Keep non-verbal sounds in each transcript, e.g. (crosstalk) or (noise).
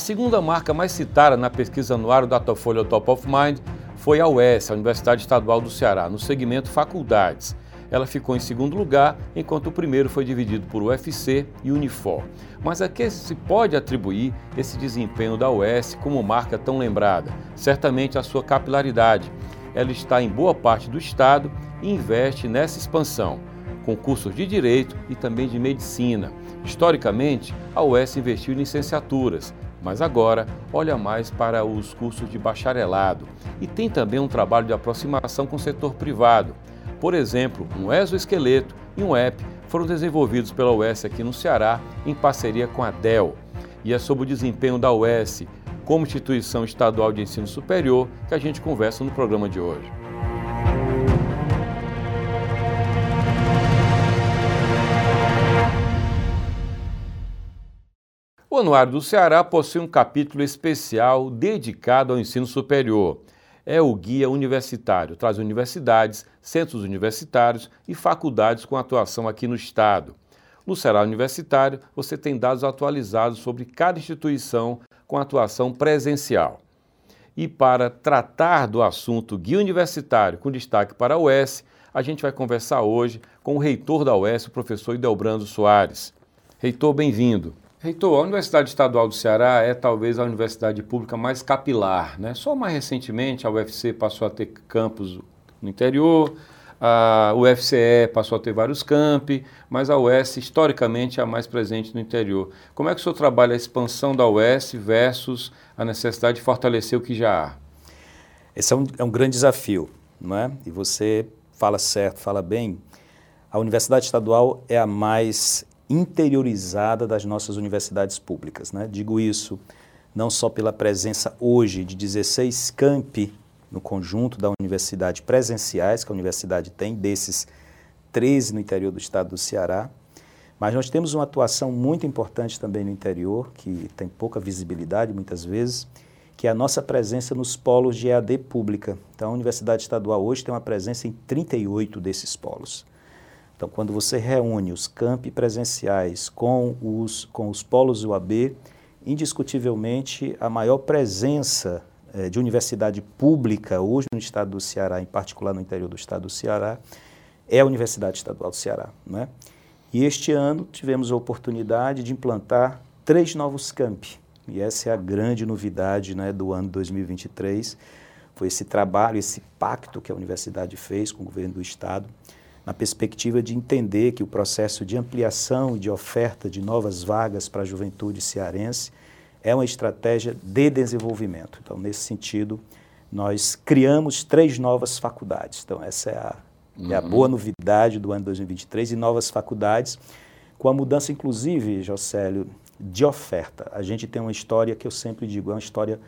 A segunda marca mais citada na pesquisa anuário Datafolha Top of Mind foi a UES, a Universidade Estadual do Ceará, no segmento faculdades. Ela ficou em segundo lugar, enquanto o primeiro foi dividido por UFC e Unifor. Mas a que se pode atribuir esse desempenho da UES como marca tão lembrada? Certamente a sua capilaridade. Ela está em boa parte do estado e investe nessa expansão, com cursos de direito e também de medicina. Historicamente, a UES investiu em licenciaturas, mas agora olha mais para os cursos de bacharelado e tem também um trabalho de aproximação com o setor privado. Por exemplo, um exoesqueleto e um app foram desenvolvidos pela UES aqui no Ceará em parceria com a Dell. E é sobre o desempenho da UES como instituição estadual de ensino superior que a gente conversa no programa de hoje. Anuário do Ceará possui um capítulo especial dedicado ao ensino superior. É o guia universitário, traz universidades, centros universitários e faculdades com atuação aqui no estado. No Ceará Universitário, você tem dados atualizados sobre cada instituição com atuação presencial. E para tratar do assunto guia universitário com destaque para a UES, a gente vai conversar hoje com o reitor da UES, o professor Idelbrando Soares. Reitor, bem-vindo. Reitor, a Universidade Estadual do Ceará é talvez a universidade pública mais capilar. Né? Só mais recentemente a UFC passou a ter campus no interior, a UFCE passou a ter vários campi, mas a UES historicamente é a mais presente no interior. Como é que o senhor trabalha a expansão da UES versus a necessidade de fortalecer o que já há? Esse é um, é um grande desafio, não é? E você fala certo, fala bem. A Universidade Estadual é a mais interiorizada das nossas universidades públicas. Né? Digo isso não só pela presença hoje de 16 campi no conjunto da universidade presenciais que a universidade tem, desses 13 no interior do estado do Ceará, mas nós temos uma atuação muito importante também no interior, que tem pouca visibilidade muitas vezes, que é a nossa presença nos polos de EAD pública. Então, a Universidade Estadual hoje tem uma presença em 38 desses polos. Então, quando você reúne os campi presenciais com os, com os polos UAB, indiscutivelmente a maior presença eh, de universidade pública hoje no estado do Ceará, em particular no interior do estado do Ceará, é a Universidade Estadual do Ceará. Né? E este ano tivemos a oportunidade de implantar três novos campi. E essa é a grande novidade né, do ano 2023. Foi esse trabalho, esse pacto que a universidade fez com o governo do estado na perspectiva de entender que o processo de ampliação e de oferta de novas vagas para a juventude cearense é uma estratégia de desenvolvimento. Então, nesse sentido, nós criamos três novas faculdades. Então, essa é a, uhum. é a boa novidade do ano 2023 e novas faculdades, com a mudança, inclusive, Jocélio, de oferta. A gente tem uma história que eu sempre digo, é uma história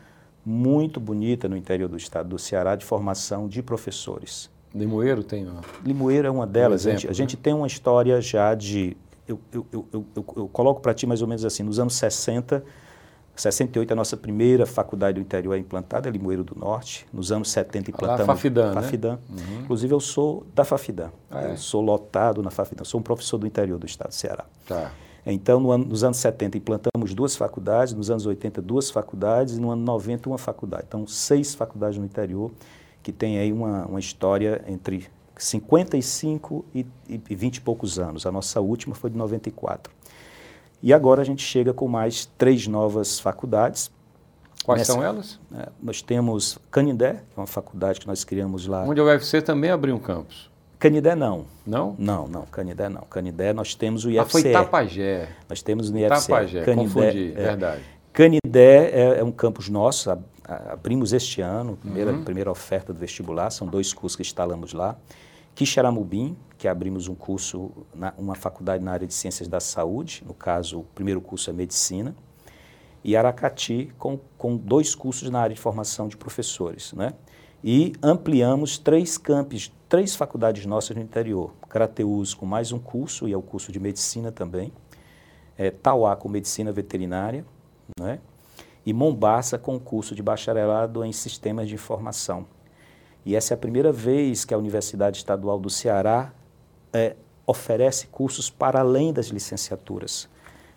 muito bonita no interior do estado do Ceará de formação de professores. Limoeiro tem? Ó. Limoeiro é uma delas. Um exemplo, a, gente, a gente, tem uma história já de. Eu, eu, eu, eu, eu coloco para ti mais ou menos assim: nos anos 60, 68 a nossa primeira faculdade do interior é implantada, é Limoeiro do Norte. Nos anos 70 implantamos. Lá, Fafidã, Fafidã. Né? Uhum. Inclusive eu sou da Fafidã. Ah, é? Eu sou lotado na Fafidã. Sou um professor do interior do estado do Ceará. Tá. Então, no ano, nos anos 70 implantamos duas faculdades, nos anos 80 duas faculdades e no ano 90 uma faculdade. Então, seis faculdades no interior que tem aí uma, uma história entre 55 e, e 20 e poucos anos. A nossa última foi de 94. E agora a gente chega com mais três novas faculdades. Quais Nessa, são elas? É, nós temos Canindé, que é uma faculdade que nós criamos lá. Onde a UFC também abriu um campus. Canidé não. Não? Não, não, Canidé não. Canidé nós temos o IFCE. Ah, foi Tapajé. Nós temos no IFCE. Tapajé, Canidé, confundi, é, verdade. Canidé é, é, um campus nosso, abrimos este ano, primeira, uhum. primeira oferta do vestibular, são dois cursos que instalamos lá. Quixaramubim, que abrimos um curso, na, uma faculdade na área de ciências da saúde, no caso, o primeiro curso é medicina. E Aracati, com, com dois cursos na área de formação de professores. Né? E ampliamos três campos, três faculdades nossas no interior. Crateus com mais um curso, e é o curso de medicina também. É, Tauá com medicina veterinária. Né? E Mombaça com curso de bacharelado em sistemas de informação. E essa é a primeira vez que a Universidade Estadual do Ceará é, oferece cursos para além das licenciaturas.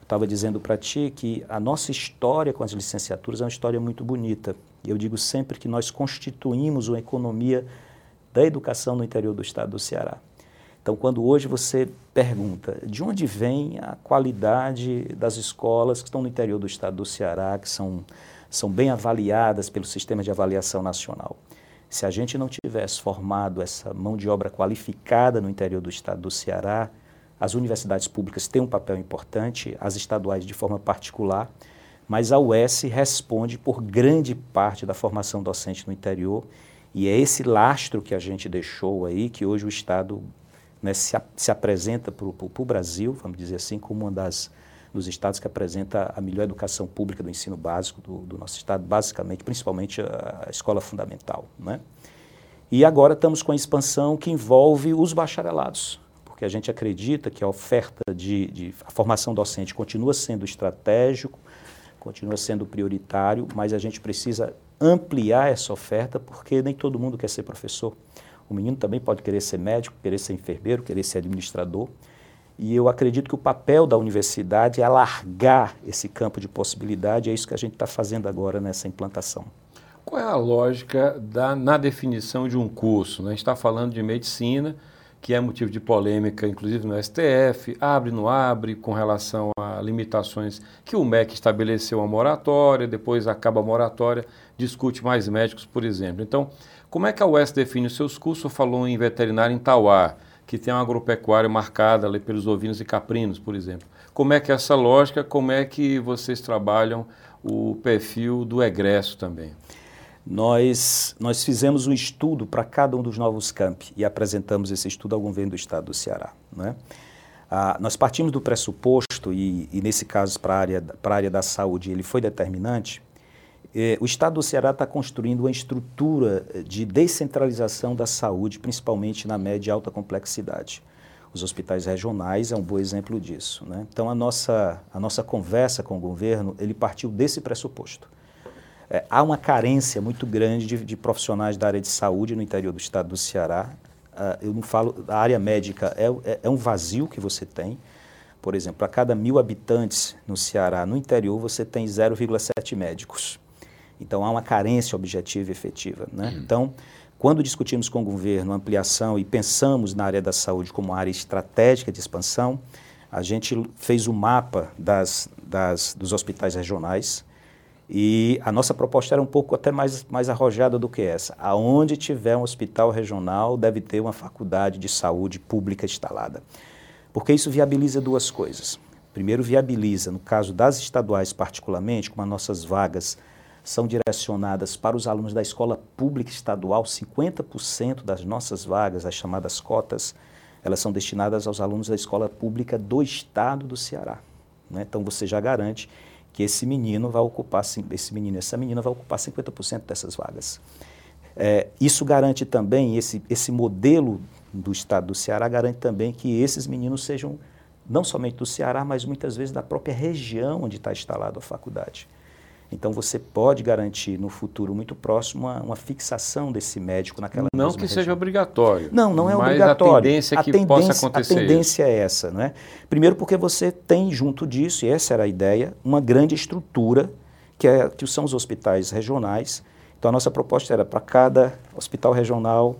estava dizendo para ti que a nossa história com as licenciaturas é uma história muito bonita. E eu digo sempre que nós constituímos uma economia da educação no interior do estado do Ceará. Então, quando hoje você pergunta de onde vem a qualidade das escolas que estão no interior do estado do Ceará, que são, são bem avaliadas pelo sistema de avaliação nacional. Se a gente não tivesse formado essa mão de obra qualificada no interior do estado do Ceará, as universidades públicas têm um papel importante, as estaduais de forma particular, mas a UES responde por grande parte da formação docente no interior e é esse lastro que a gente deixou aí, que hoje o Estado né, se, se, apresenta para o Brasil, vamos dizer assim, como um das, dos estados que apresenta a melhor educação pública do ensino básico do, do nosso estado, basicamente, principalmente a, a escola fundamental. Né? E agora estamos com a expansão que envolve os bacharelados porque a gente acredita que a oferta de, de a formação docente continua sendo estratégico, continua sendo prioritário, mas a gente precisa ampliar essa oferta porque nem todo mundo quer ser professor. O menino também pode querer ser médico, querer ser enfermeiro, querer ser administrador. E eu acredito que o papel da universidade é alargar esse campo de possibilidade, é isso que a gente está fazendo agora nessa implantação. Qual é a lógica da, na definição de um curso? Né? A gente está falando de medicina, que é motivo de polêmica, inclusive no STF, abre, não abre, com relação a limitações que o MEC estabeleceu a moratória, depois acaba a moratória, discute mais médicos, por exemplo. Então, como é que a UES define os seus cursos? Falou em veterinário em Tauá, que tem uma agropecuária marcada ali pelos ovinos e caprinos, por exemplo. Como é que é essa lógica, como é que vocês trabalham o perfil do egresso também? nós, nós fizemos um estudo para cada um dos novos campi e apresentamos esse estudo ao governo do estado do Ceará. Né? Ah, nós partimos do pressuposto, e, e nesse caso para a área, área da saúde ele foi determinante, eh, o estado do Ceará está construindo uma estrutura de descentralização da saúde, principalmente na média e alta complexidade. Os hospitais regionais é um bom exemplo disso. Né? Então, a nossa, a nossa conversa com o governo, ele partiu desse pressuposto. É, há uma carência muito grande de, de, profissionais da área de saúde no interior do estado do Ceará. Uh, eu não falo, a área médica é, é, é um vazio que você tem. Por exemplo, a cada mil habitantes no Ceará, no interior, você tem 0,7 médicos. Então, há uma carência objetiva e efetiva. Né? Hum. Então, quando discutimos com o governo ampliação e pensamos na área da saúde como área estratégica de expansão, a gente fez o um mapa das, das, dos hospitais regionais, e a nossa proposta era um pouco até mais, mais arrojada do que essa. Aonde tiver um hospital regional, deve ter uma faculdade de saúde pública instalada. Porque isso viabiliza duas coisas. Primeiro, viabiliza, no caso das estaduais particularmente, como as nossas vagas são direcionadas para os alunos da escola pública estadual, 50% das nossas vagas, as chamadas cotas, elas são destinadas aos alunos da escola pública do estado do Ceará. Né? Então, você já garante que esse menino vai ocupar, esse menino, essa menina vai ocupar 50% dessas vagas. É, isso garante também, esse, esse modelo do estado do Ceará garante também que esses meninos sejam não somente do Ceará, mas muitas vezes da própria região onde está instalada a faculdade. Então você pode garantir no futuro muito próximo uma, uma fixação desse médico naquela Não que região. seja obrigatório. Não, não é obrigatório. A tendência é que a tendência, possa acontecer. A tendência é essa, né? Primeiro porque você tem junto disso, e essa era a ideia, uma grande estrutura que, é, que são os hospitais regionais. Então a nossa proposta era para cada hospital regional,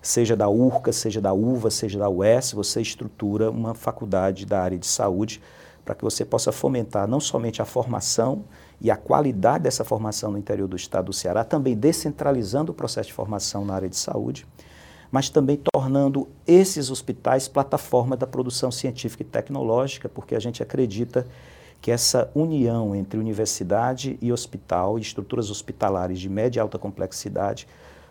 seja da URCA, seja da UVA, seja da UES, você estrutura uma faculdade da área de saúde para que você possa fomentar não somente a formação, e a qualidade dessa formação no interior do estado do Ceará, também descentralizando o processo de formação na área de saúde, mas também tornando esses hospitais plataforma da produção científica e tecnológica, porque a gente acredita que essa união entre universidade e hospital, e estruturas hospitalares de média e alta complexidade,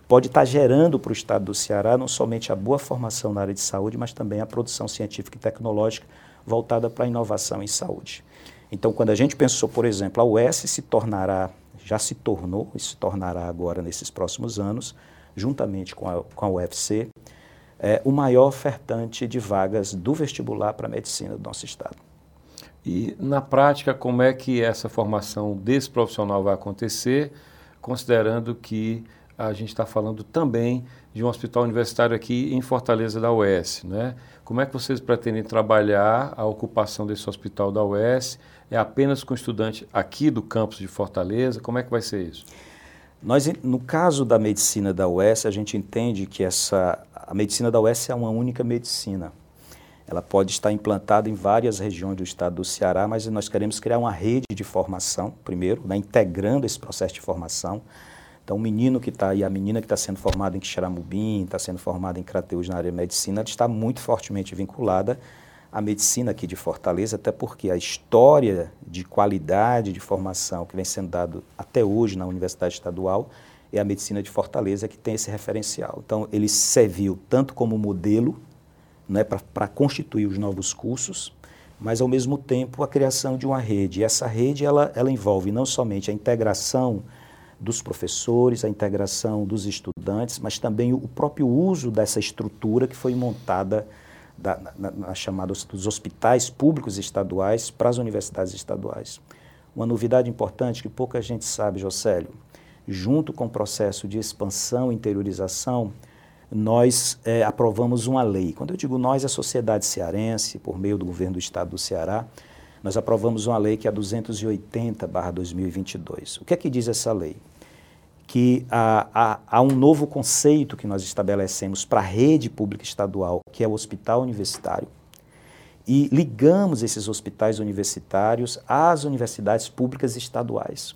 pode estar gerando para o estado do Ceará não somente a boa formação na área de saúde, mas também a produção científica e tecnológica voltada para a inovação em saúde. Então, quando a gente pensou, por exemplo, a UES se tornará, já se tornou e se tornará agora nesses próximos anos, juntamente com a, com a UFC, é, o maior ofertante de vagas do vestibular para a medicina do nosso estado. E, na prática, como é que essa formação desse profissional vai acontecer, considerando que a gente está falando também de um hospital universitário aqui em Fortaleza da UES. Né? Como é que vocês pretendem trabalhar a ocupação desse hospital da UES? É apenas com estudante aqui do campus de Fortaleza? Como é que vai ser isso? Nós, no caso da medicina da UES, a gente entende que essa, a medicina da UES é uma única medicina. Ela pode estar implantada em várias regiões do estado do Ceará, mas nós queremos criar uma rede de formação, primeiro, né, integrando esse processo de formação. Então, o menino que está aí, a menina que está sendo formada em Quixeramobim, está sendo formada em Crateus na área de medicina, está muito fortemente vinculada à medicina aqui de Fortaleza, até porque a história de qualidade de formação que vem sendo dado até hoje na Universidade Estadual é a medicina de Fortaleza que tem esse referencial. Então, ele serviu tanto como modelo né, para constituir os novos cursos, mas ao mesmo tempo a criação de uma rede. E essa rede ela, ela envolve não somente a integração dos professores, a integração dos estudantes, mas também o próprio uso dessa estrutura que foi montada da, na, na chamada dos hospitais públicos estaduais para as universidades estaduais. Uma novidade importante que pouca gente sabe, Jocélio, junto com o processo de expansão e interiorização, nós é, aprovamos uma lei. Quando eu digo nós, a sociedade cearense, por meio do governo do estado do Ceará, nós aprovamos uma lei que é a 280-2022. O que é que diz essa lei? Que há, há, há um novo conceito que nós estabelecemos para a rede pública estadual, que é o hospital universitário, e ligamos esses hospitais universitários às universidades públicas estaduais.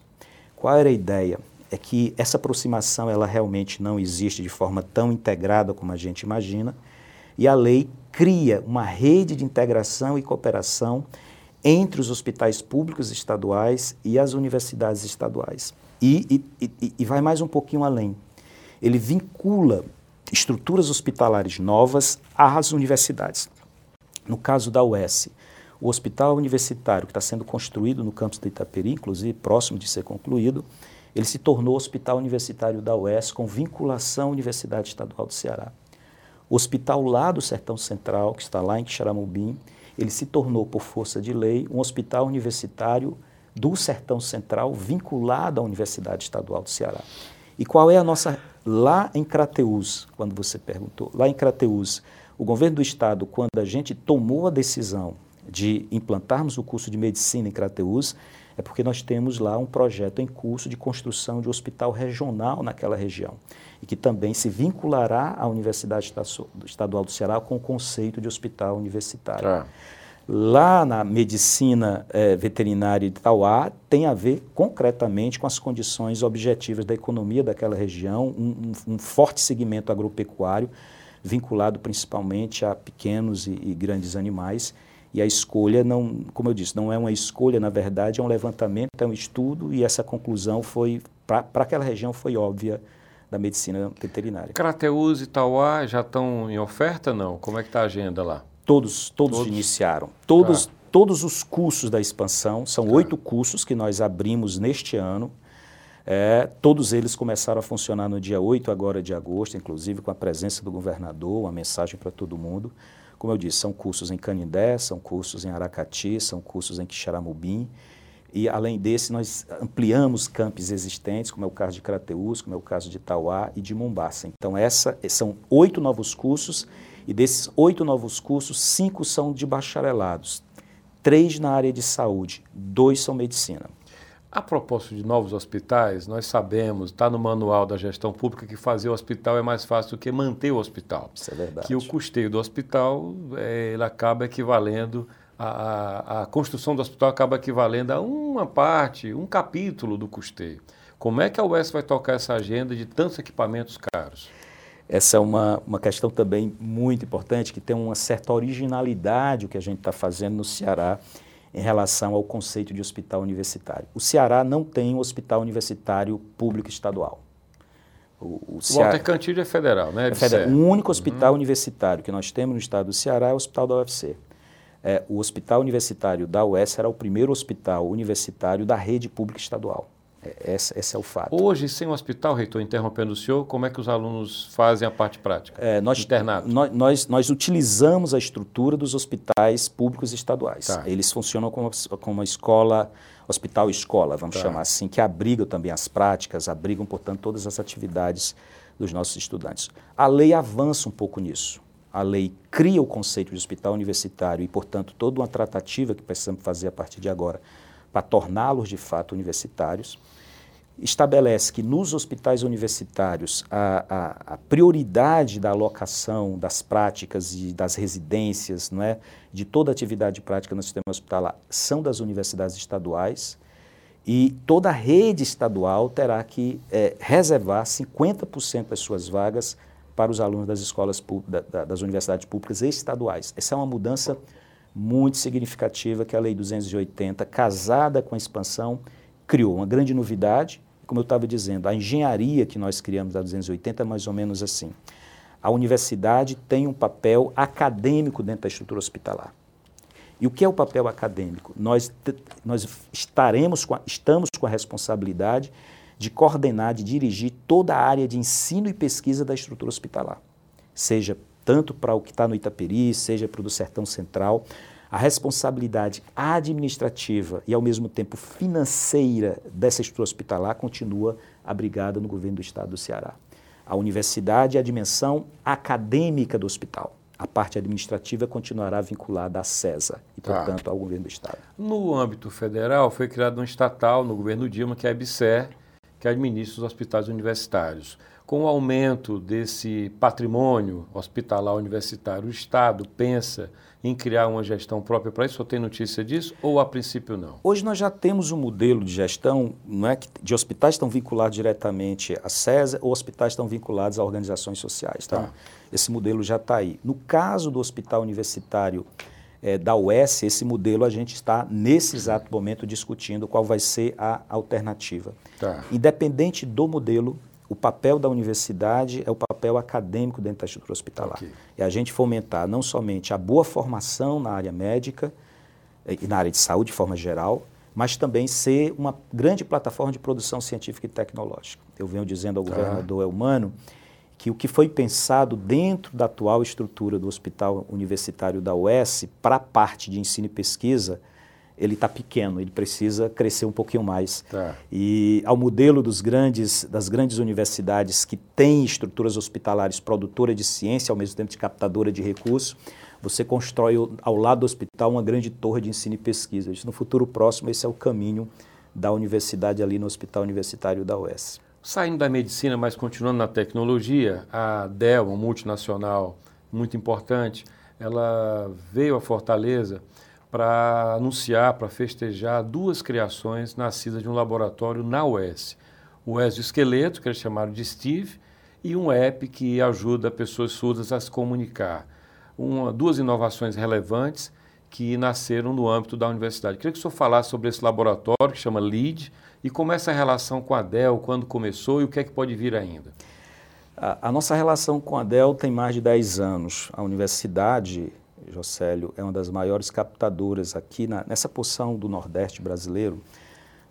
Qual era a ideia? é que essa aproximação ela realmente não existe de forma tão integrada como a gente imagina, e a lei cria uma rede de integração e cooperação entre os hospitais públicos estaduais e as universidades estaduais. E, e, e, vai mais um pouquinho além. Ele vincula estruturas hospitalares novas às universidades. No caso da UES, o hospital universitário que está sendo construído no campus de Itaperi, inclusive próximo de ser concluído, ele se tornou Hospital Universitário da UES com vinculação à Universidade Estadual do Ceará. O hospital lá do Sertão Central, que está lá em Quixaramubim, ele se tornou, por força de lei, um hospital universitário do Sertão Central vinculado à Universidade Estadual do Ceará. E qual é a nossa. Lá em Crateus, quando você perguntou, lá em Crateus, o governo do estado, quando a gente tomou a decisão de implantarmos o curso de medicina em Crateus, é porque nós temos lá um projeto em curso de construção de um hospital regional naquela região e que também se vinculará à Universidade Estadual do Ceará com o conceito de hospital universitário. Ah. Lá na medicina eh, veterinária de Tauá tem a ver concretamente com as condições objetivas da economia daquela região, um, um, um forte segmento agropecuário vinculado principalmente a pequenos e, e grandes animais e a escolha não, como eu disse, não é uma escolha, na verdade, é um levantamento, é um estudo e essa conclusão foi, para aquela região, foi óbvia da medicina veterinária. Crateus e Tauá já estão em oferta, não? Como é que está a agenda lá? Todos, todos, todos? iniciaram. Todos, tá. todos os cursos da expansão, são tá. oito cursos que nós abrimos neste ano. É, todos eles começaram a funcionar no dia 8 agora de agosto, inclusive com a presença do governador, uma mensagem para todo mundo. Como eu disse, são cursos em Canindé, são cursos em Aracati, são cursos em Quixaramubim. E, além desse, nós ampliamos campos existentes, como é o caso de Crateus, como é o caso de Itauá e de Mombasa. Então, essa, são oito novos cursos, e desses oito novos cursos, cinco são de bacharelados, três na área de saúde, dois são medicina. A propósito de novos hospitais, nós sabemos, está no manual da gestão pública, que fazer o hospital é mais fácil do que manter o hospital. Isso é verdade. Que o custeio do hospital é, ele acaba equivalendo, a, a, a, construção do hospital acaba equivalendo a uma parte, um capítulo do custeio. Como é que a UES vai tocar essa agenda de tantos equipamentos caros? Essa é uma, uma questão também muito importante, que tem uma certa originalidade o que a gente está fazendo no Ceará em relação ao conceito de hospital universitário. O Ceará não tem um hospital universitário público estadual. O, o, Ceará, Walter Cantilho é federal, né? É federal. O único hospital uhum. universitário que nós temos no estado do Ceará é o Hospital da UFC. É, o Hospital Universitário da UES era o primeiro hospital universitário da rede pública estadual. É, esse, esse, é o fato. Hoje, sem o hospital, reitor, interrompendo o senhor, como é que os alunos fazem a parte prática? É, nós, Internado. Nós, nós, nós, utilizamos a estrutura dos hospitais públicos estaduais. Tá. Eles funcionam como, como uma escola, hospital-escola, vamos tá. chamar assim, que abrigam também as práticas, abrigam, portanto, todas as atividades dos nossos estudantes. A lei avança um pouco nisso. A lei cria o conceito de hospital universitário e, portanto, toda uma tratativa que precisamos fazer a partir de agora para torná-los de fato universitários. Estabelece que nos hospitais universitários a, a, a, prioridade da alocação das práticas e das residências, não é, de toda atividade prática no sistema hospitalar, são das universidades estaduais e toda a rede estadual terá que é, reservar 50% das suas vagas para os alunos das escolas das universidades públicas estaduais. Essa é uma mudança muito significativa que a Lei 280, casada com a expansão, criou. Uma grande novidade, como eu estava dizendo, a engenharia que nós criamos da 280 é mais ou menos assim. A universidade tem um papel acadêmico dentro da estrutura hospitalar. E o que é o papel acadêmico? Nós, nós estaremos com a, estamos com a responsabilidade de coordenar, de dirigir toda a área de ensino e pesquisa da estrutura hospitalar, seja tanto para o que está no Itaperi, seja para o do Sertão Central. A responsabilidade administrativa e, ao mesmo tempo, financeira dessa estrutura hospitalar continua abrigada no governo do Estado do Ceará. A universidade é a dimensão acadêmica do hospital. A parte administrativa continuará vinculada à CESA e, tá. portanto, tá. ao governo do Estado. No âmbito federal, foi criado um estatal no governo Dilma, que é a EBSER, que administra os hospitais universitários. Com o aumento desse patrimônio hospitalar universitário, o Estado pensa em criar uma gestão própria para isso? Só tem notícia disso ou a princípio não? Hoje nós já temos um modelo de gestão não é, de hospitais estão vinculados diretamente à CESA ou hospitais estão vinculados a organizações sociais. Tá? tá. Esse modelo já está aí. No caso do hospital universitário é, da UES, esse modelo a gente está, nesse exato momento, discutindo qual vai ser a alternativa. Tá. Independente do modelo, o papel da universidade é o papel acadêmico dentro da estrutura hospitalar. Okay. É a gente fomentar não somente a boa formação na área médica eh, e na área de saúde de forma geral, mas também ser uma grande plataforma de produção científica e tecnológica. Eu venho dizendo ao tá. governador Elmano que o que foi pensado dentro da atual estrutura do Hospital Universitário da UES para a parte de ensino e pesquisa, ele está pequeno, ele precisa crescer um pouquinho mais. Tá. E ao modelo dos grandes, das grandes universidades que têm estruturas hospitalares produtora de ciência, ao mesmo tempo de captadora de recursos, você constrói ao lado do hospital uma grande torre de ensino e pesquisa. No futuro próximo, esse é o caminho da universidade ali no Hospital Universitário da UES. Saindo da medicina, mas continuando na tecnologia, a Dell, uma multinacional muito importante, ela veio a Fortaleza para anunciar, para festejar duas criações nascidas de um laboratório na UES. O exoesqueleto, que eles chamaram de Steve, e um app que ajuda pessoas surdas a se comunicar. Uma, duas inovações relevantes que nasceram no âmbito da universidade. Queria que o senhor falasse sobre esse laboratório que chama LEAD e como é essa relação com a Dell, quando começou e o que é que pode vir ainda. A, a nossa relação com a Dell tem mais de 10 anos. A universidade, Jocélio, é uma das maiores captadoras aqui na, nessa porção do Nordeste brasileiro,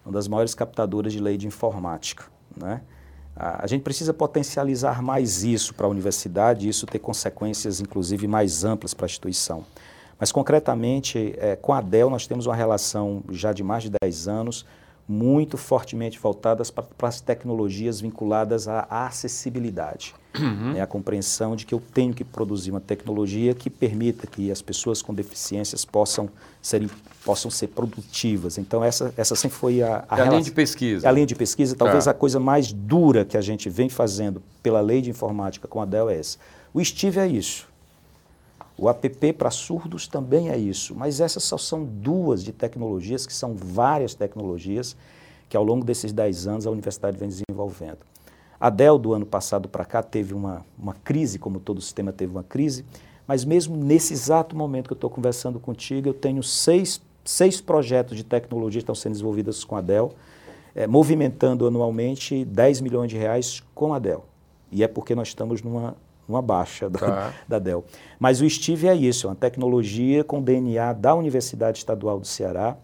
uma das maiores captadoras de lei de informática. Né? A, a gente precisa potencializar mais isso para a universidade e isso ter consequências, inclusive, mais amplas para a instituição. Mas, concretamente, é, com a Dell, nós temos uma relação já de mais de 10 anos, muito fortemente voltadas para, para as tecnologias vinculadas à, à acessibilidade. Uhum. É a compreensão de que eu tenho que produzir uma tecnologia que permita que as pessoas com deficiências possam ser, possam ser produtivas. Então, essa, essa sempre foi a, a, é a linha de pesquisa. A linha de pesquisa, talvez tá. a coisa mais dura que a gente vem fazendo pela lei de informática com a Dell é essa. O Steve é isso. O app para surdos também é isso, mas essas só são duas de tecnologias, que são várias tecnologias que ao longo desses 10 anos a universidade vem desenvolvendo. A Dell, do ano passado para cá, teve uma, uma crise, como todo o sistema teve uma crise, mas mesmo nesse exato momento que eu estou conversando contigo, eu tenho seis, seis projetos de tecnologia que estão sendo desenvolvidos com a Dell, é, movimentando anualmente 10 milhões de reais com a Dell. E é porque nós estamos numa uma baixa da, tá. (laughs) da Dell. Mas o Steve é isso, é uma tecnologia com DNA da Universidade Estadual do Ceará,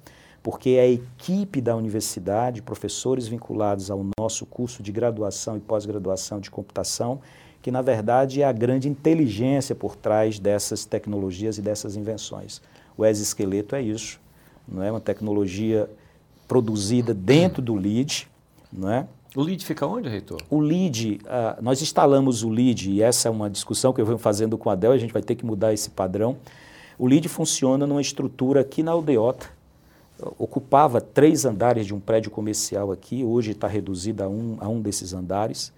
porque é a equipe da universidade, professores vinculados ao nosso curso de graduação e pós-graduação de computação, que na verdade é a grande inteligência por trás dessas tecnologias e dessas invenções. O exoesqueleto é isso, não é uma tecnologia produzida dentro do LEED, não é? O LEED fica onde, reitor? O LEED, uh, nós instalamos o LEED, e essa é uma discussão que eu venho fazendo com a Dell, a gente vai ter que mudar esse padrão. O LEED funciona numa estrutura aqui na aldeota, ocupava três andares de um prédio comercial aqui, hoje está reduzida a um, a um desses andares,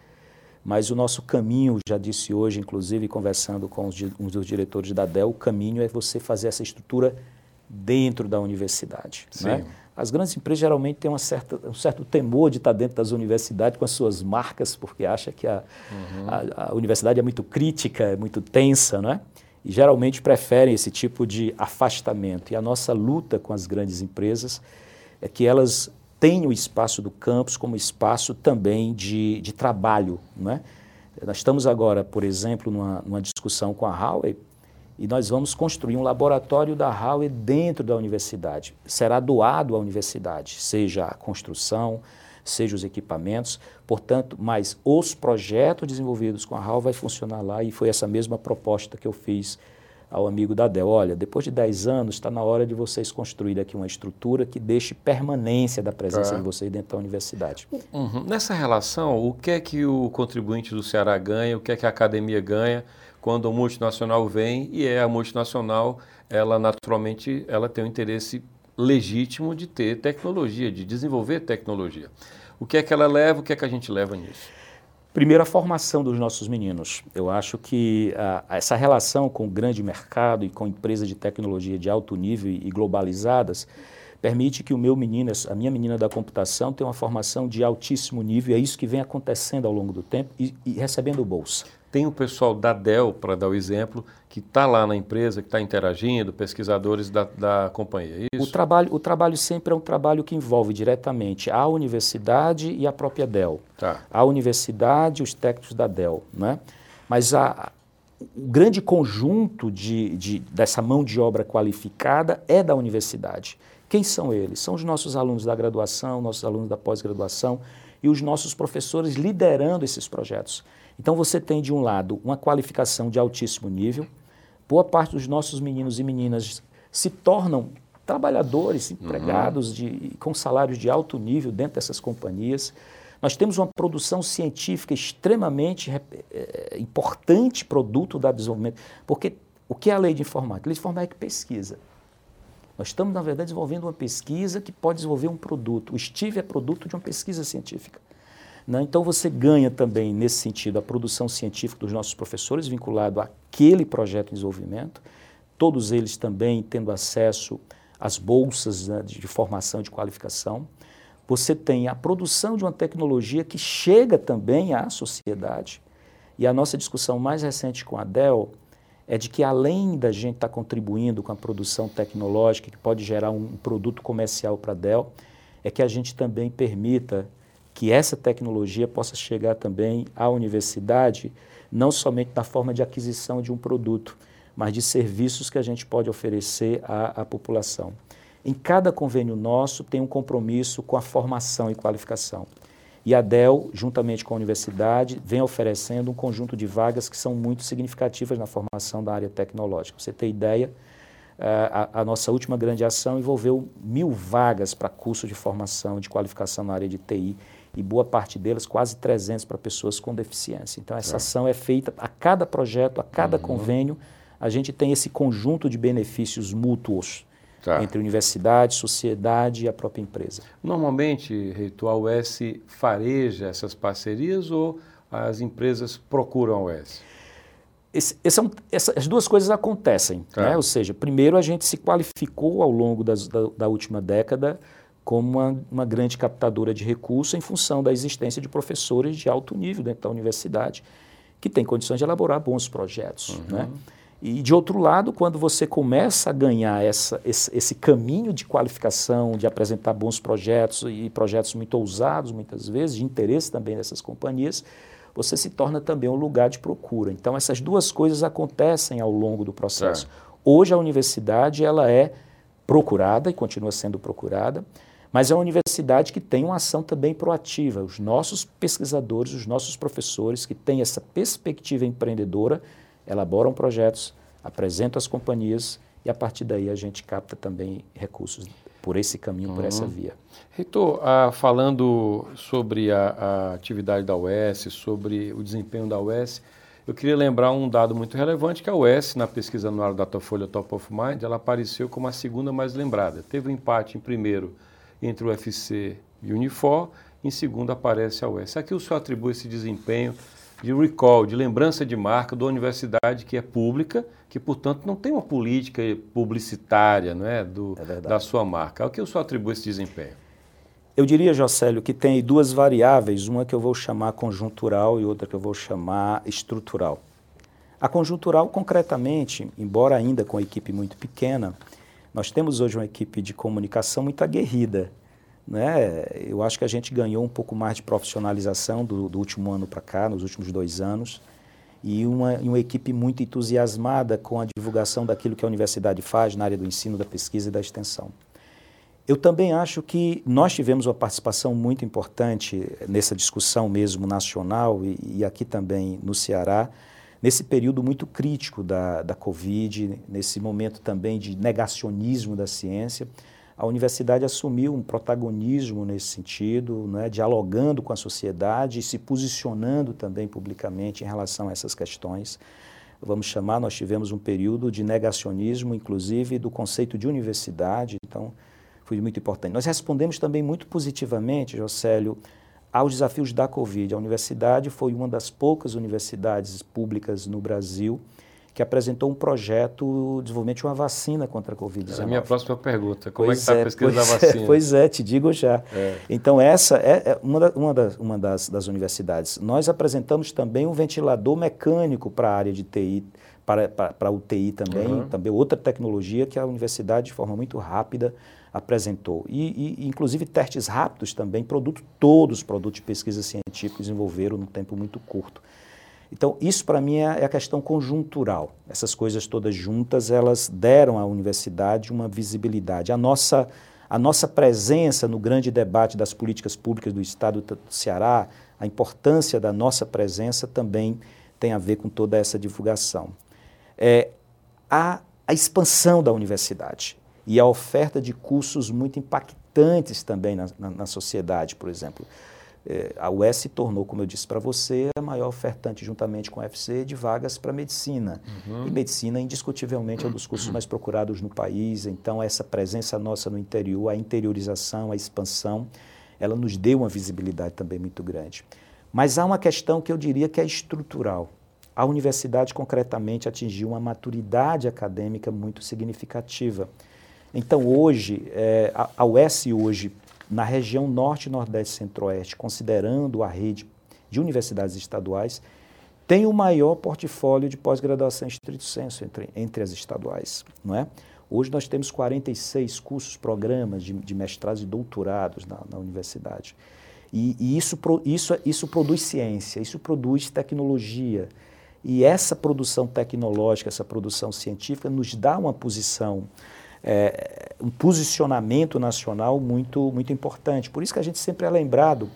mas o nosso caminho, já disse hoje, inclusive conversando com os, um dos diretores da Dell, o caminho é você fazer essa estrutura dentro da universidade. Né? As grandes empresas geralmente têm uma certa, um certo temor de estar dentro das universidades com as suas marcas, porque acha que a, uhum. a, a universidade é muito crítica, é muito tensa, não é? e geralmente preferem esse tipo de afastamento. E a nossa luta com as grandes empresas é que elas tenham o espaço do campus como espaço também de, de trabalho. Não é? Nós estamos agora, por exemplo, numa, numa discussão com a Huawei e nós vamos construir um laboratório da Huawei dentro da universidade. Será doado à universidade, seja a construção, seja os equipamentos, portanto, mas os projetos desenvolvidos com a HAL vai funcionar lá e foi essa mesma proposta que eu fiz ao amigo da Dell. Olha, depois de 10 anos, está na hora de vocês construírem aqui uma estrutura que deixe permanência da presença tá. de vocês dentro da universidade. Uhum. Nessa relação, o que é que o contribuinte do Ceará ganha, o que é que a academia ganha quando a multinacional vem e é a multinacional, ela naturalmente ela tem um interesse legítimo de ter tecnologia, de desenvolver tecnologia. O que é que ela leva, o que é que a gente leva nisso? Primeiro, a formação dos nossos meninos. Eu acho que ah, essa relação com o grande mercado e com empresas de tecnologia de alto nível e globalizadas permite que o meu menino, a minha menina da computação, tenha uma formação de altíssimo nível. E é isso que vem acontecendo ao longo do tempo e, e recebendo bolsa. Tem o pessoal da Dell, para dar o exemplo, que está lá na empresa, que está interagindo, pesquisadores da, da companhia. É? O trabalho, o trabalho sempre é um trabalho que envolve diretamente a universidade e a própria Dell. Tá. A universidade, os técnicos da Dell. Né? Mas a, o grande conjunto de, de, dessa mão de obra qualificada é da universidade. Quem são eles? São os nossos alunos da graduação, nossos alunos da pós-graduação e os nossos professores liderando esses projetos. Então você tem, de um lado, uma qualificação de altíssimo nível, boa parte dos nossos meninos e meninas se tornam trabalhadores, uhum. empregados de, com salários de alto nível dentro dessas companhias. Nós temos uma produção científica extremamente é, importante, produto da desenvolvimento, porque o que é a lei de informática? A lei de informática é pesquisa. Nós estamos, na verdade, desenvolvendo uma pesquisa que pode desenvolver um produto. O Steve é produto de uma pesquisa científica. Né? Então você ganha também, nesse sentido, a produção científica dos nossos professores vinculado àquele projeto de desenvolvimento, todos eles também tendo acesso às bolsas né, de, formação e de qualificação. Você tem a produção de uma tecnologia que chega também à sociedade. E a nossa discussão mais recente com a Dell é de que além da gente estar tá contribuindo com a produção tecnológica que pode gerar um produto comercial para a Dell, é que a gente também permita que essa tecnologia possa chegar também à universidade, não somente na forma de aquisição de um produto, mas de serviços que a gente pode oferecer à, à população. Em cada convênio nosso tem um compromisso com a formação e qualificação. E a DEL, juntamente com a universidade, vem oferecendo um conjunto de vagas que são muito significativas na formação da área tecnológica. você tem ideia, eh, a, a, nossa última grande ação envolveu mil vagas para curso de formação, de qualificação na área de TI e boa parte delas, quase 300 para pessoas com deficiência. Então, essa é. ação é feita a cada projeto, a cada uhum. convênio, a gente tem esse conjunto de benefícios mútuos tá. entre universidade, sociedade e a própria empresa. Normalmente, Reitor, a UES fareja essas parcerias ou as empresas procuram a UES? Esse, esse é um, essa, as duas coisas acontecem. Tá. Né? Ou seja, primeiro a gente se qualificou ao longo das, da, da última década como uma, uma, grande captadora de recursos em função da existência de professores de alto nível dentro da universidade que têm condições de elaborar bons projetos. Uhum. Né? E, de outro lado, quando você começa a ganhar essa, esse, esse, caminho de qualificação, de apresentar bons projetos e projetos muito ousados, muitas vezes, de interesse também dessas companhias, você se torna também um lugar de procura. Então, essas duas coisas acontecem ao longo do processo. É. Hoje, a universidade ela é procurada e continua sendo procurada, mas é uma universidade que tem uma ação também proativa. Os nossos pesquisadores, os nossos professores que têm essa perspectiva empreendedora, elaboram projetos, apresentam às companhias e a partir daí a gente capta também recursos por esse caminho, uhum. por essa uhum. via. Reitor, ah, falando sobre a, a, atividade da UES, sobre o desempenho da UES, eu queria lembrar um dado muito relevante, que a UES, na pesquisa anual Datafolha Top of Mind, ela apareceu como a segunda mais lembrada. Teve um empate em primeiro entre o UFC e o Unifor, em segundo aparece a UES. Aqui o senhor atribui esse desempenho de recall, de lembrança de marca da universidade que é pública, que, portanto, não tem uma política publicitária não é, do, é da sua marca. Ao que o senhor atribui esse desempenho? Eu diria, Jocélio, que tem duas variáveis, uma que eu vou chamar conjuntural e outra que eu vou chamar estrutural. A conjuntural, concretamente, embora ainda com a equipe muito pequena, nós temos hoje uma equipe de comunicação muito aguerrida. Né? Eu acho que a gente ganhou um pouco mais de profissionalização do, do último ano para cá, nos últimos dois anos, e uma, uma equipe muito entusiasmada com a divulgação daquilo que a universidade faz na área do ensino, da pesquisa e da extensão. Eu também acho que nós tivemos uma participação muito importante nessa discussão mesmo nacional e, e aqui também no Ceará, nesse período muito crítico da, da Covid, nesse momento também de negacionismo da ciência. A universidade assumiu um protagonismo nesse sentido, né, dialogando com a sociedade e se posicionando também publicamente em relação a essas questões. Vamos chamar, nós tivemos um período de negacionismo, inclusive do conceito de universidade. Então, foi muito importante. Nós respondemos também muito positivamente, Jocélio, aos desafios da Covid. A universidade foi uma das poucas universidades públicas no Brasil que apresentou um projeto de desenvolvimento de uma vacina contra a Covid-19. É a minha próxima pergunta. Como pois é que está é, a pesquisa da é, vacina? É, (laughs) pois é, te digo já. É. Então, essa é, é uma, da, uma, das, uma das, das, universidades. Nós apresentamos também um ventilador mecânico para a área de TI, para, para, para a UTI também, uhum. também outra tecnologia que a universidade, de forma muito rápida, apresentou. E, e, inclusive, testes rápidos também, produto, todos os produtos de pesquisa científica desenvolveram num tempo muito curto. Então, isso para mim é, é a questão conjuntural. Essas coisas todas juntas, elas deram à universidade uma visibilidade. A nossa, a nossa presença no grande debate das políticas públicas do Estado do Ceará, a importância da nossa presença também tem a ver com toda essa divulgação. É, a, a expansão da universidade e a oferta de cursos muito impactantes também na, na, na sociedade, por exemplo. É, a UES se tornou, como eu disse para você, a maior ofertante, juntamente com a UFC, de vagas para medicina. Uhum. E medicina, indiscutivelmente, é um dos cursos mais procurados no país. Então, essa presença nossa no interior, a interiorização, a expansão, ela nos deu uma visibilidade também muito grande. Mas há uma questão que eu diria que é estrutural. A universidade, concretamente, atingiu uma maturidade acadêmica muito significativa. Então, hoje, é, a, UES hoje, na região norte, nordeste e centro-oeste, considerando a rede de universidades estaduais, tem o maior portfólio de pós-graduação em estrito senso entre, entre as estaduais, não é? Hoje nós temos 46 cursos, programas de, de mestrados e doutorados na, na universidade. E, e isso, isso, isso produz ciência, isso produz tecnologia. E essa produção tecnológica, essa produção científica nos dá uma posição é, um posicionamento nacional muito, muito importante. Por isso que a gente sempre é lembrado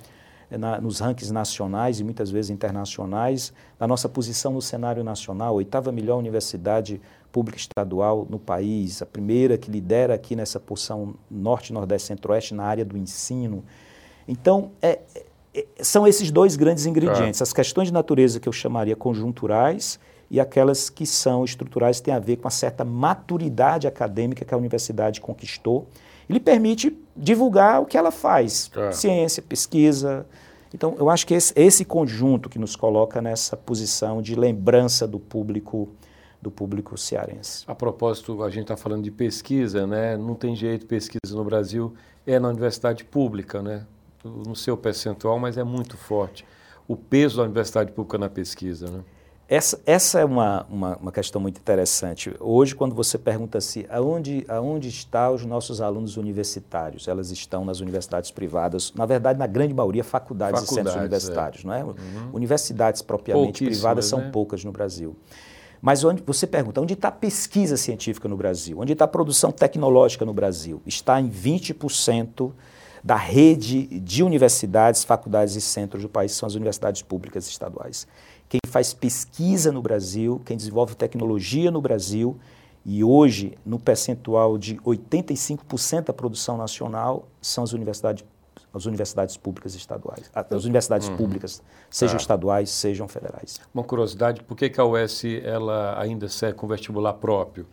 é, na, nos rankings nacionais e muitas vezes internacionais, da nossa posição no cenário nacional, oitava melhor universidade pública estadual no país, a primeira que lidera aqui nessa porção norte, nordeste, centro-oeste na área do ensino. Então, é, é, são esses dois grandes ingredientes, as questões de natureza que eu chamaria conjunturais e aquelas que são estruturais têm a ver com uma certa maturidade acadêmica que a universidade conquistou. Ele permite divulgar o que ela faz, é. ciência, pesquisa. Então, eu acho que esse, esse conjunto que nos coloca nessa posição de lembrança do público do público cearense. A propósito, a gente está falando de pesquisa, né? Não tem jeito, pesquisa no Brasil é na universidade pública, né? No seu percentual, mas é muito forte. O peso da universidade pública na pesquisa, né? Essa, essa é uma, uma, uma, questão muito interessante. Hoje, quando você pergunta assim, aonde, aonde estão os nossos alunos universitários? Elas estão nas universidades privadas, na verdade, na grande maioria, faculdades, faculdades e centros universitários. É. Não é? Uhum. Universidades propriamente privadas são né? poucas no Brasil. Mas onde, você pergunta, onde está a pesquisa científica no Brasil? Onde está a produção tecnológica no Brasil? Está em 20% da rede de universidades, faculdades e centros do país, são as universidades públicas estaduais. Quem faz pesquisa no Brasil, quem desenvolve tecnologia no Brasil, e hoje, no percentual de 85% da produção nacional, são as universidades as universidades públicas estaduais, as universidades uhum. públicas, sejam tá. estaduais, sejam federais. Uma curiosidade, por que, que a UES ela ainda segue com vestibular próprio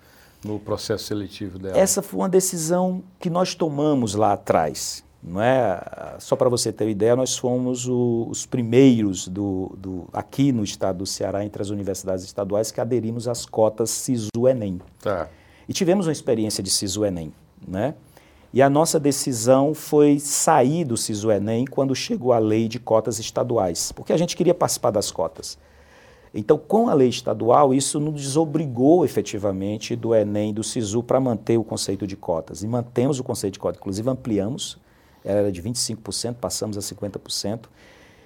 no processo seletivo dela? Essa foi uma decisão que nós tomamos lá atrás. Não é? Só para você ter uma ideia, nós fomos o, os primeiros do, do, aqui no estado do Ceará, entre as universidades estaduais, que aderimos às cotas SISU-ENEM. Tá. E tivemos uma experiência de SISU-ENEM. Né? E a nossa decisão foi sair do SISU-ENEM quando chegou a lei de cotas estaduais, porque a gente queria participar das cotas. Então, com a lei estadual, isso nos desobrigou efetivamente do Enem, do SISU, para manter o conceito de cotas. E mantemos o conceito de cotas, inclusive ampliamos, era de 25%, passamos a 50%.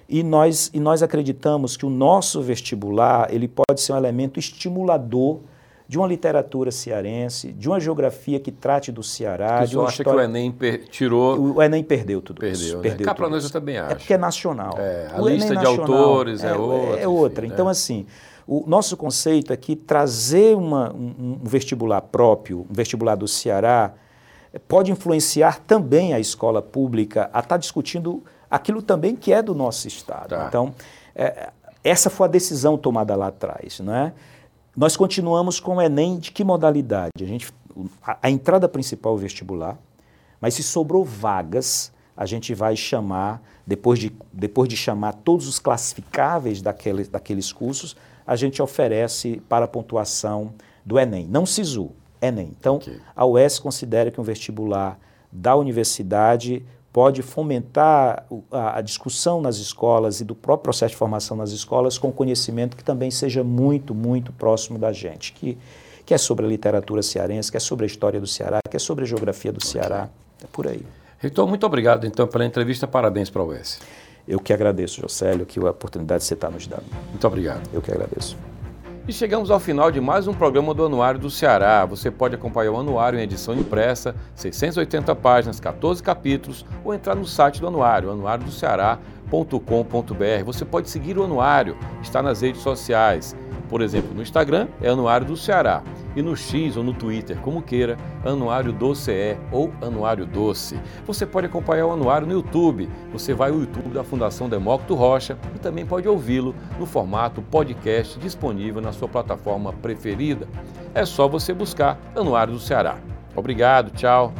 E nós, e nós acreditamos que o nosso vestibular ele pode ser um elemento estimulador de uma literatura cearense, de uma geografia que trate do Ceará. Porque de uma acha história... que o Enem tirou... O, Enem perdeu tudo perdeu, isso. Né? Perdeu Cá para nós eu também acho. É porque é nacional. É, a o lista Enem de autores é, é outra. É outra. Enfim, então, né? assim, o nosso conceito é que trazer uma, um, um vestibular próprio, um vestibular do Ceará, pode influenciar também a escola pública a estar tá discutindo aquilo também que é do nosso Estado. Tá. Então, é, essa foi a decisão tomada lá atrás. Não é? Nós continuamos com o Enem de que modalidade? A, gente, a, a entrada principal é o vestibular, mas se sobrou vagas, a gente vai chamar, depois de, depois de chamar todos os classificáveis daqueles, daqueles cursos, a gente oferece para a pontuação do Enem, não SISU, Enem. Então, okay. a UES considera que um vestibular da universidade pode fomentar a, discussão nas escolas e do próprio processo de formação nas escolas com conhecimento que também seja muito, muito próximo da gente, que, que é sobre a literatura cearense, que é sobre a história do Ceará, que é sobre a geografia do Ceará, é por aí. Reitor, muito obrigado então pela entrevista, parabéns para a UES. Eu que agradeço, Jocélio, que a oportunidade de você estar nos dando. Muito obrigado. Eu que agradeço. E chegamos ao final de mais um programa do Anuário do Ceará. Você pode acompanhar o anuário em edição impressa, 680 páginas, 14 capítulos, ou entrar no site do anuário, anuariodoceará.com.br. Você pode seguir o anuário, está nas redes sociais. Por exemplo, no Instagram é Anuário do Ceará e no X ou no Twitter, como queira, Anuário do CE ou Anuário Doce. Você pode acompanhar o anuário no YouTube. Você vai ao YouTube da Fundação Demócrito Rocha e também pode ouvi-lo no formato podcast disponível na sua plataforma preferida. É só você buscar Anuário do Ceará. Obrigado, tchau.